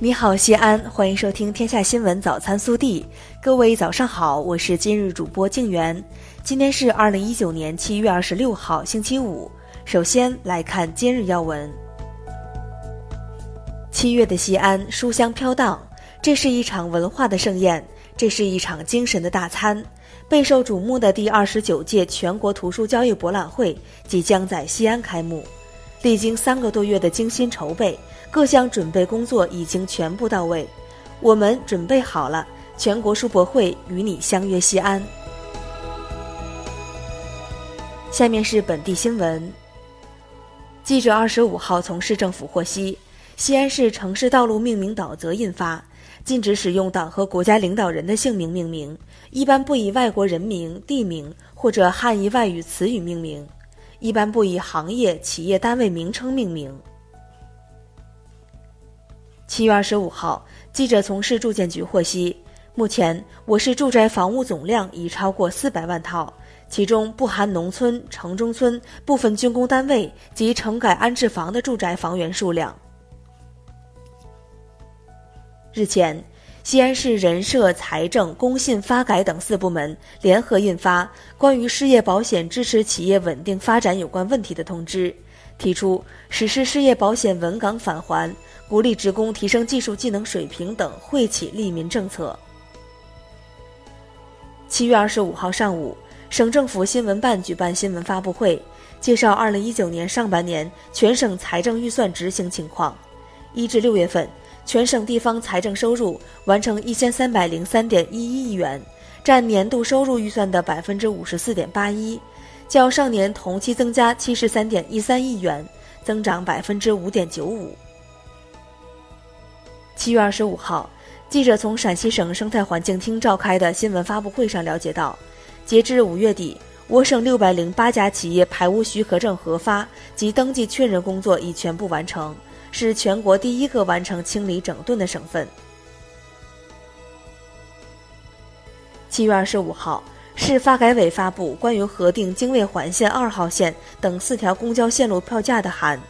你好，西安，欢迎收听《天下新闻早餐速递》。各位早上好，我是今日主播静媛。今天是二零一九年七月二十六号，星期五。首先来看今日要闻。七月的西安，书香飘荡，这是一场文化的盛宴，这是一场精神的大餐。备受瞩目的第二十九届全国图书交易博览会即将在西安开幕。历经三个多月的精心筹备，各项准备工作已经全部到位，我们准备好了。全国书博会与你相约西安。下面是本地新闻。记者二十五号从市政府获悉，西安市城市道路命名导则印发，禁止使用党和国家领导人的姓名命名，一般不以外国人名、地名或者汉译外语词语命名。一般不以行业、企业单位名称命名。七月二十五号，记者从市住建局获悉，目前我市住宅房屋总量已超过四百万套，其中不含农村、城中村部分军工单位及城改安置房的住宅房源数量。日前。西安市人社、财政、工信、发改等四部门联合印发《关于失业保险支持企业稳定发展有关问题的通知》，提出实施失业保险稳岗返还、鼓励职工提升技术技能水平等惠企利民政策。七月二十五号上午，省政府新闻办举办新闻发布会，介绍二零一九年上半年全省财政预算执行情况。一至六月份。全省地方财政收入完成一千三百零三点一一亿元，占年度收入预算的百分之五十四点八一，较上年同期增加七十三点一三亿元，增长百分之五点九五。七月二十五号，记者从陕西省生态环境厅召开的新闻发布会上了解到，截至五月底，我省六百零八家企业排污许可证核发及登记确认工作已全部完成。是全国第一个完成清理整顿的省份。七月二十五号，市发改委发布关于核定京魏环线二号线等四条公交线路票价的函，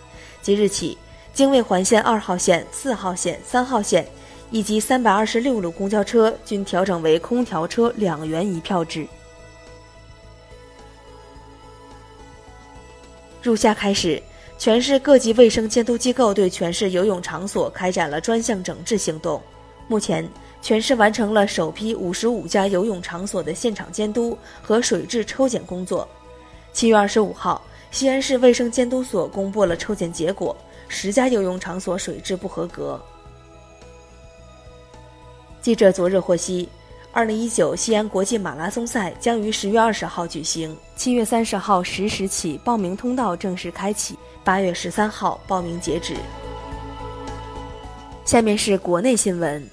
即日起，京魏环线二号线、四号线、三号线以及三百二十六路公交车均调整为空调车两元一票制。入夏开始。全市各级卫生监督机构对全市游泳场所开展了专项整治行动。目前，全市完成了首批五十五家游泳场所的现场监督和水质抽检工作。七月二十五号，西安市卫生监督所公布了抽检结果，十家游泳场所水质不合格。记者昨日获悉。二零一九西安国际马拉松赛将于十月二十号举行，七月三十号十时起报名通道正式开启，八月十三号报名截止。下面是国内新闻，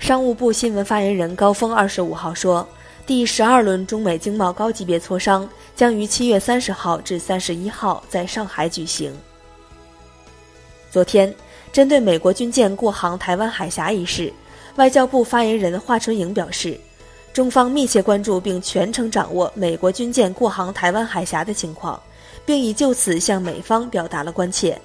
商务部新闻发言人高峰二十五号说，第十二轮中美经贸高级别磋商将于七月三十号至三十一号在上海举行。昨天，针对美国军舰过航台湾海峡一事。外交部发言人华春莹表示，中方密切关注并全程掌握美国军舰过航台湾海峡的情况，并已就此向美方表达了关切。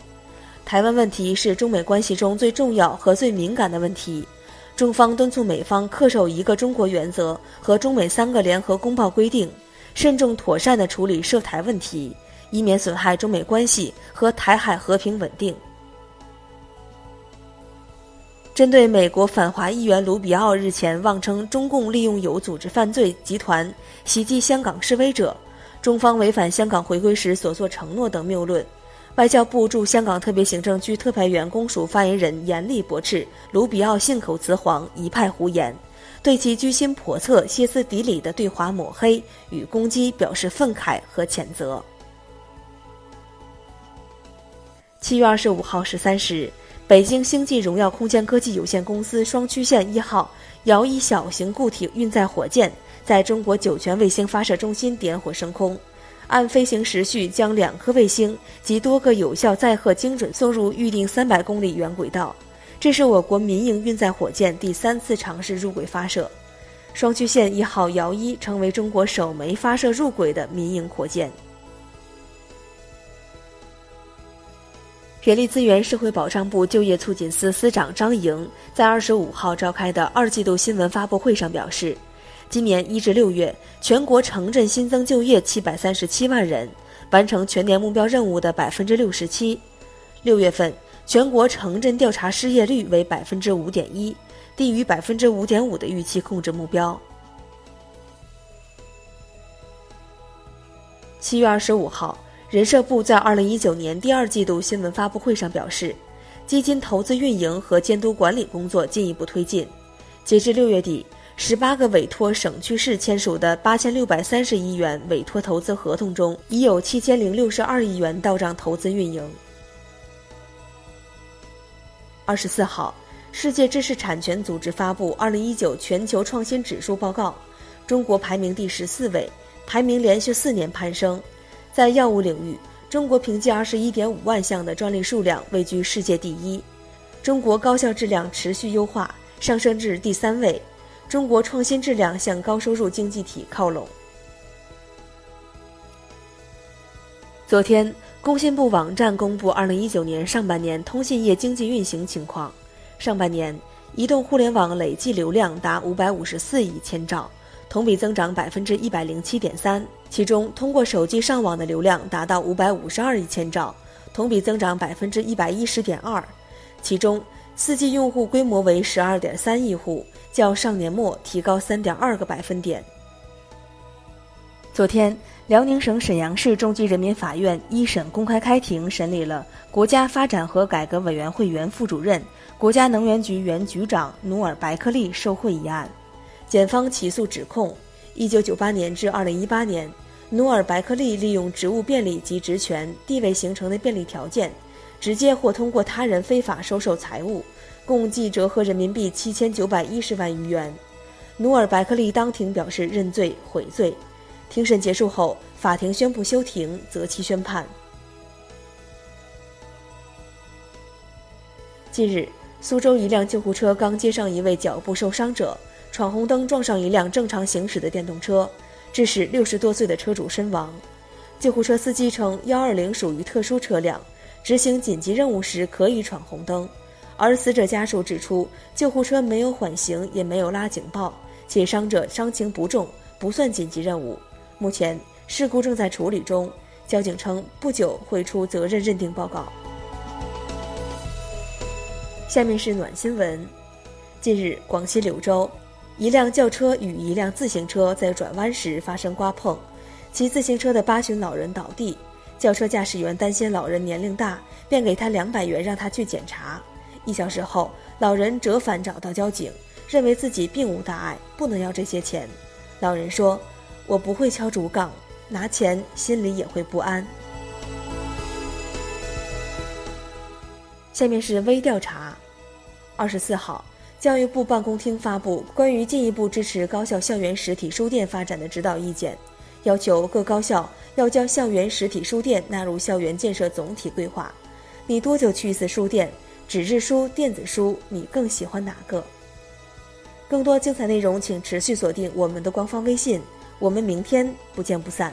台湾问题是中美关系中最重要和最敏感的问题，中方敦促美方恪守一个中国原则和中美三个联合公报规定，慎重妥善地处理涉台问题，以免损害中美关系和台海和平稳定。针对美国反华议员卢比奥日前妄称中共利用有组织犯罪集团袭击香港示威者，中方违反香港回归时所作承诺等谬论，外交部驻香港特别行政区特派员公署发言人严厉驳斥卢比奥信口雌黄、一派胡言，对其居心叵测、歇斯底里的对华抹黑与攻击表示愤慨和谴责。七月二十五号十三时。北京星际荣耀空间科技有限公司双曲线一号遥一小型固体运载火箭在中国酒泉卫星发射中心点火升空，按飞行时序将两颗卫星及多个有效载荷精准送入预定三百公里远轨道。这是我国民营运载火箭第三次尝试入轨发射，双曲线一号遥一成为中国首枚发射入轨的民营火箭。人力资源社会保障部就业促进司司长张莹在二十五号召开的二季度新闻发布会上表示，今年一至六月，全国城镇新增就业七百三十七万人，完成全年目标任务的百分之六十七。六月份，全国城镇调查失业率为百分之五点一，低于百分之五点五的预期控制目标。七月二十五号。人社部在二零一九年第二季度新闻发布会上表示，基金投资运营和监督管理工作进一步推进。截至六月底，十八个委托省区市签署的八千六百三十亿元委托投资合同中，已有七千零六十二亿元到账投资运营。二十四号，世界知识产权组织发布二零一九全球创新指数报告，中国排名第十四位，排名连续四年攀升。在药物领域，中国凭借二十一点五万项的专利数量位居世界第一。中国高效质量持续优化，上升至第三位。中国创新质量向高收入经济体靠拢。昨天，工信部网站公布二零一九年上半年通信业经济运行情况。上半年，移动互联网累计流量达五百五十四亿千兆。同比增长百分之一百零七点三，其中通过手机上网的流量达到五百五十二亿千兆，同比增长百分之一百一十点二，其中四 G 用户规模为十二点三亿户，较上年末提高三点二个百分点。昨天，辽宁省沈阳市中级人民法院一审公开开庭审理了国家发展和改革委员会原副主任、国家能源局原局长努尔白克力受贿一案。检方起诉指控：一九九八年至二零一八年，努尔白克力利用职务便利及职权地位形成的便利条件，直接或通过他人非法收受财物，共计折合人民币七千九百一十万余元。努尔白克力当庭表示认罪悔罪。庭审结束后，法庭宣布休庭，择期宣判。近日，苏州一辆救护车刚接上一位脚部受伤者。闯红灯撞上一辆正常行驶的电动车，致使六十多岁的车主身亡。救护车司机称，幺二零属于特殊车辆，执行紧急任务时可以闯红灯。而死者家属指出，救护车没有缓行，也没有拉警报，且伤者伤情不重，不算紧急任务。目前事故正在处理中，交警称不久会出责任认定报告。下面是暖新闻，近日广西柳州。一辆轿车与一辆自行车在转弯时发生刮碰，骑自行车的八旬老人倒地，轿车驾驶员担心老人年龄大，便给他两百元让他去检查。一小时后，老人折返找到交警，认为自己并无大碍，不能要这些钱。老人说：“我不会敲竹杠，拿钱心里也会不安。”下面是微调查，二十四号。教育部办公厅发布关于进一步支持高校校园实体书店发展的指导意见，要求各高校要将校园实体书店纳入校园建设总体规划。你多久去一次书店？纸质书、电子书，你更喜欢哪个？更多精彩内容，请持续锁定我们的官方微信。我们明天不见不散。